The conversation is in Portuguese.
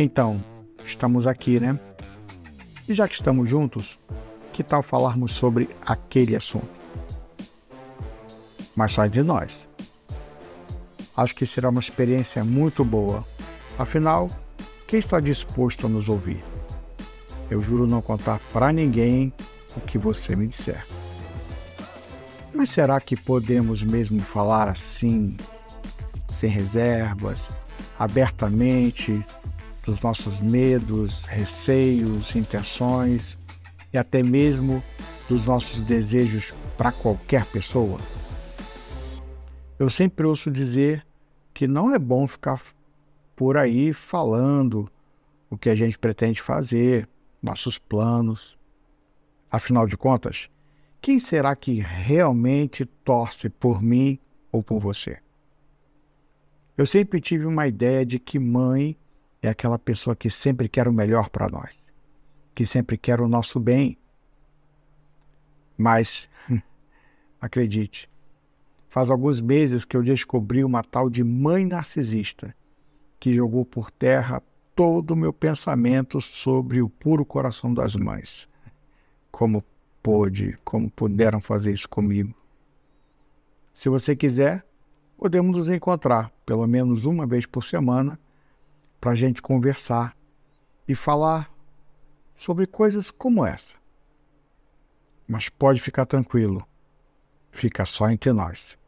Então, estamos aqui, né? E já que estamos juntos, que tal falarmos sobre aquele assunto? Mas só de nós. Acho que será uma experiência muito boa. Afinal, quem está disposto a nos ouvir? Eu juro não contar para ninguém o que você me disser. Mas será que podemos mesmo falar assim, sem reservas, abertamente, dos nossos medos, receios, intenções e até mesmo dos nossos desejos para qualquer pessoa? Eu sempre ouço dizer que não é bom ficar por aí falando o que a gente pretende fazer, nossos planos. Afinal de contas, quem será que realmente torce por mim ou por você? Eu sempre tive uma ideia de que mãe é aquela pessoa que sempre quer o melhor para nós, que sempre quer o nosso bem. Mas, acredite, faz alguns meses que eu descobri uma tal de mãe narcisista que jogou por terra todo o meu pensamento sobre o puro coração das mães. Como pôde, como puderam fazer isso comigo. Se você quiser, podemos nos encontrar pelo menos uma vez por semana para a gente conversar e falar sobre coisas como essa. Mas pode ficar tranquilo, fica só entre nós.